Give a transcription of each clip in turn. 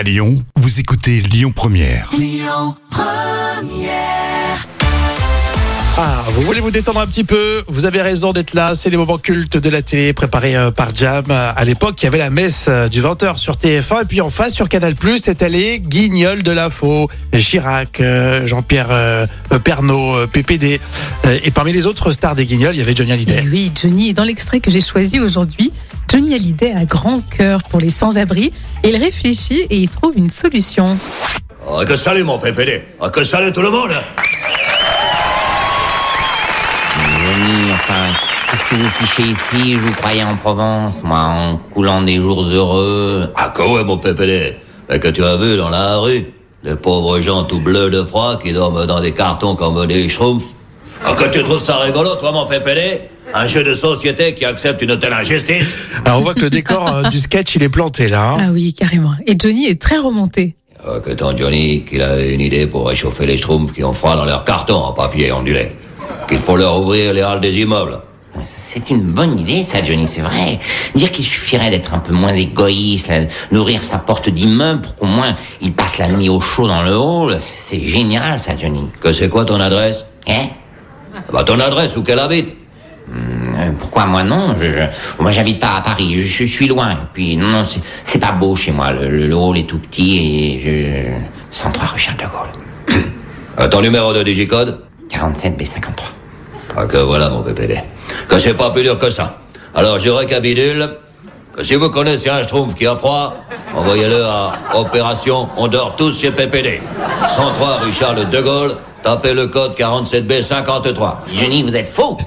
À Lyon, vous écoutez Lyon Première. Ah, vous voulez vous détendre un petit peu? Vous avez raison d'être là. C'est les moments cultes de la télé préparés euh, par Jam. À l'époque, il y avait la messe euh, du 20h sur TF1 et puis en face sur Canal+, c'était les guignols de l'info. Chirac, euh, Jean-Pierre Pernaud, PPD. Et parmi les autres stars des guignols, il y avait Johnny Hallyday. Et oui, Johnny est dans l'extrait que j'ai choisi aujourd'hui. Johnny Hallyday a grand cœur pour les sans-abri. Il réfléchit et il trouve une solution. Ah, que salut mon PPD. Ah, que salut tout le monde. Johnny, enfin, qu'est-ce que vous fichez ici Je vous croyais en Provence, moi, en coulant des jours heureux. Ah que ouais mon PPD. Mais que tu as vu dans la rue Les pauvres gens tout bleus de froid qui dorment dans des cartons comme des schtroumpfs. Ah que tu trouves ça rigolo toi mon PPD Un jeu de société qui accepte une telle injustice Alors on voit que le décor euh, du sketch, il est planté là. hein. Ah oui, carrément. Et Johnny est très remonté. Ah, que ton Johnny qu'il a une idée pour réchauffer les schtroumpfs qui ont froid dans leurs cartons en papier ondulé. Qu'il faut leur ouvrir les halles des immeubles. Ouais, ça, C'est une bonne idée, ça, Johnny, c'est vrai. Dire qu'il suffirait d'être un peu moins égoïste, là, d'ouvrir sa porte d'immeuble pour qu'au moins il passe la nuit au chaud dans le hall, c'est c'est génial, ça, Johnny. Que c'est quoi ton adresse? Hein? Bah ton adresse où qu'elle habite? Pourquoi moi non je, je- Moi j'habite pas à Paris, je, je suis loin. Et puis non, non, c'est- pas beau chez moi. Le, le- le hall est tout petit et je. 103 rue Charles de Gaulle. Ton numéro de digicode 47 B53. Ah que voilà mon PPD. Que c'est pas plus dur que ça. Alors je récapitule. Que si vous connaissez un schtroumpf qui a froid, envoyez-le à Opération On dort tous chez PPD. 103 rue Charles de Gaulle. Tapez le code 47B53. Johnny, vous êtes faux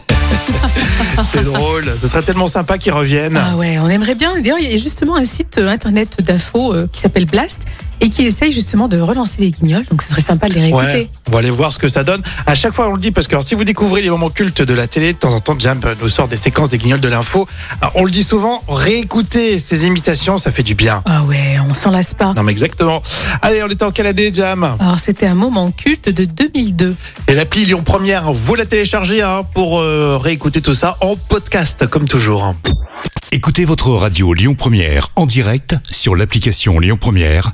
C'est drôle. Ce serait tellement sympa qu'ils reviennent. Ah ouais, on aimerait bien. D'ailleurs, il y a justement un site euh, internet d'infos euh, qui s'appelle Blast et qui essaye justement de relancer les guignols. Donc ce serait sympa de les réécouter. Ouais, on va aller voir ce que ça donne. À chaque fois, on le dit parce que alors, si vous découvrez les moments cultes de la télé, de temps en temps, Jump nous sort des séquences des guignols de l'info. On le dit souvent, réécouter ces imitations, ça fait du bien. Ah ouais, on s'en lasse pas. Non, mais exactement. Allez, on était en quelle année, Jam Alors c'était un moment culte de 2002. Et l'appli Lyon Première, vous la téléchargez hein, pour euh, réécouter tout ça en podcast, comme toujours. Écoutez votre radio Lyon Première en direct sur l'application Lyon Première,